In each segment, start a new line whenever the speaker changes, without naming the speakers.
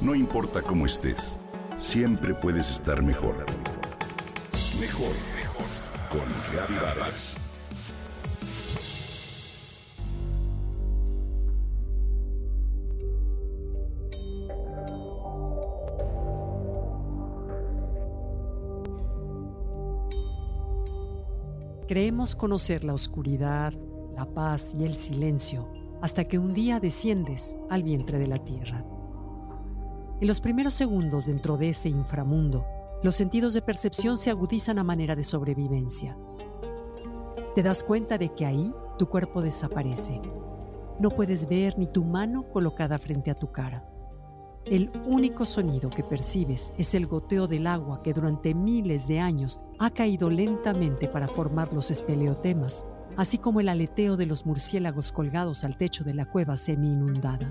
No importa cómo estés, siempre puedes estar mejor. Mejor, mejor. Con Reavivadas.
Creemos conocer la oscuridad, la paz y el silencio hasta que un día desciendes al vientre de la tierra. En los primeros segundos dentro de ese inframundo, los sentidos de percepción se agudizan a manera de sobrevivencia. Te das cuenta de que ahí tu cuerpo desaparece. No puedes ver ni tu mano colocada frente a tu cara. El único sonido que percibes es el goteo del agua que durante miles de años ha caído lentamente para formar los espeleotemas, así como el aleteo de los murciélagos colgados al techo de la cueva semi-inundada.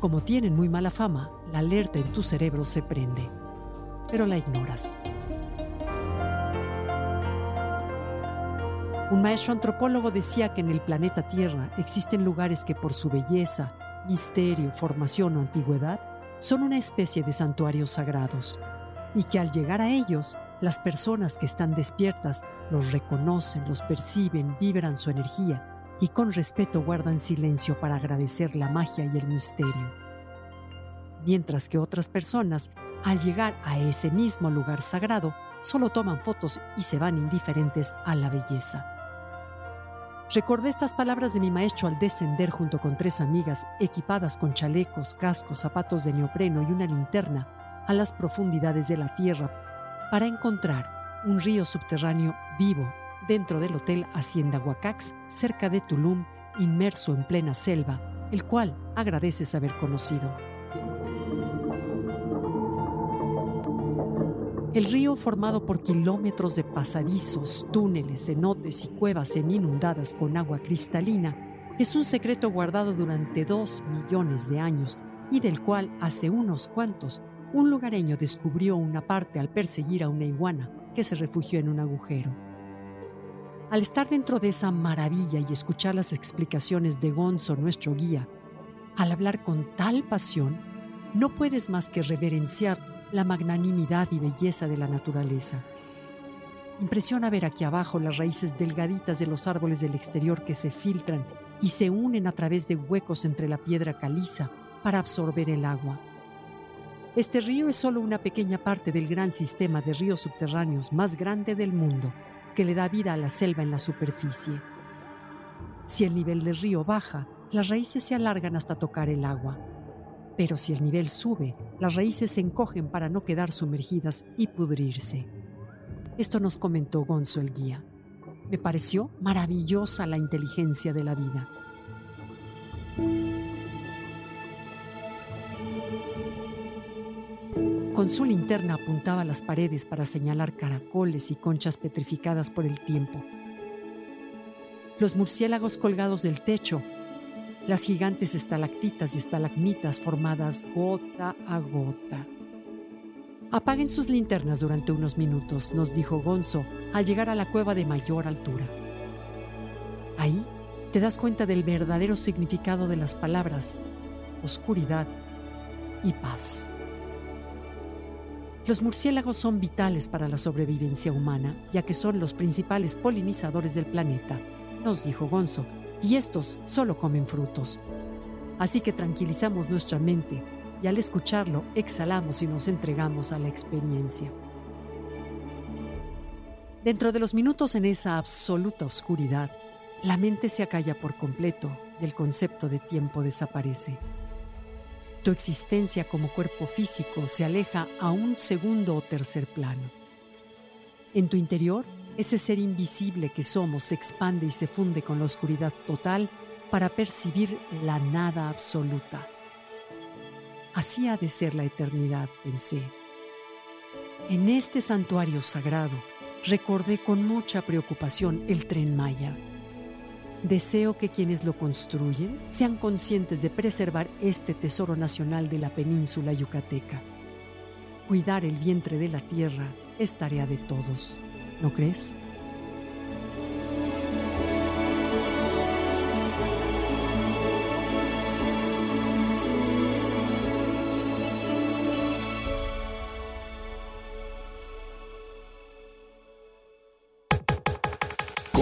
Como tienen muy mala fama, la alerta en tu cerebro se prende, pero la ignoras. Un maestro antropólogo decía que en el planeta Tierra existen lugares que por su belleza, misterio, formación o antigüedad son una especie de santuarios sagrados y que al llegar a ellos, las personas que están despiertas los reconocen, los perciben, vibran su energía y con respeto guardan silencio para agradecer la magia y el misterio. Mientras que otras personas, al llegar a ese mismo lugar sagrado, solo toman fotos y se van indiferentes a la belleza. Recordé estas palabras de mi maestro al descender junto con tres amigas equipadas con chalecos, cascos, zapatos de neopreno y una linterna a las profundidades de la tierra para encontrar un río subterráneo vivo dentro del Hotel Hacienda Huacax, cerca de Tulum, inmerso en plena selva, el cual agradeces haber conocido. El río, formado por kilómetros de pasadizos, túneles, cenotes y cuevas semi-inundadas con agua cristalina, es un secreto guardado durante dos millones de años y del cual hace unos cuantos un lugareño descubrió una parte al perseguir a una iguana que se refugió en un agujero. Al estar dentro de esa maravilla y escuchar las explicaciones de Gonzo, nuestro guía, al hablar con tal pasión, no puedes más que reverenciar la magnanimidad y belleza de la naturaleza. Impresiona ver aquí abajo las raíces delgaditas de los árboles del exterior que se filtran y se unen a través de huecos entre la piedra caliza para absorber el agua. Este río es solo una pequeña parte del gran sistema de ríos subterráneos más grande del mundo que le da vida a la selva en la superficie. Si el nivel del río baja, las raíces se alargan hasta tocar el agua. Pero si el nivel sube, las raíces se encogen para no quedar sumergidas y pudrirse. Esto nos comentó Gonzo el guía. Me pareció maravillosa la inteligencia de la vida. Con su linterna apuntaba las paredes para señalar caracoles y conchas petrificadas por el tiempo. Los murciélagos colgados del techo, las gigantes estalactitas y estalagmitas formadas gota a gota. Apaguen sus linternas durante unos minutos, nos dijo Gonzo al llegar a la cueva de mayor altura. Ahí te das cuenta del verdadero significado de las palabras oscuridad y paz. Los murciélagos son vitales para la sobrevivencia humana, ya que son los principales polinizadores del planeta, nos dijo Gonzo, y estos solo comen frutos. Así que tranquilizamos nuestra mente y al escucharlo exhalamos y nos entregamos a la experiencia. Dentro de los minutos en esa absoluta oscuridad, la mente se acalla por completo y el concepto de tiempo desaparece. Tu existencia como cuerpo físico se aleja a un segundo o tercer plano. En tu interior, ese ser invisible que somos se expande y se funde con la oscuridad total para percibir la nada absoluta. Así ha de ser la eternidad, pensé. En este santuario sagrado recordé con mucha preocupación el tren Maya Deseo que quienes lo construyen sean conscientes de preservar este tesoro nacional de la península yucateca. Cuidar el vientre de la tierra es tarea de todos, ¿no crees?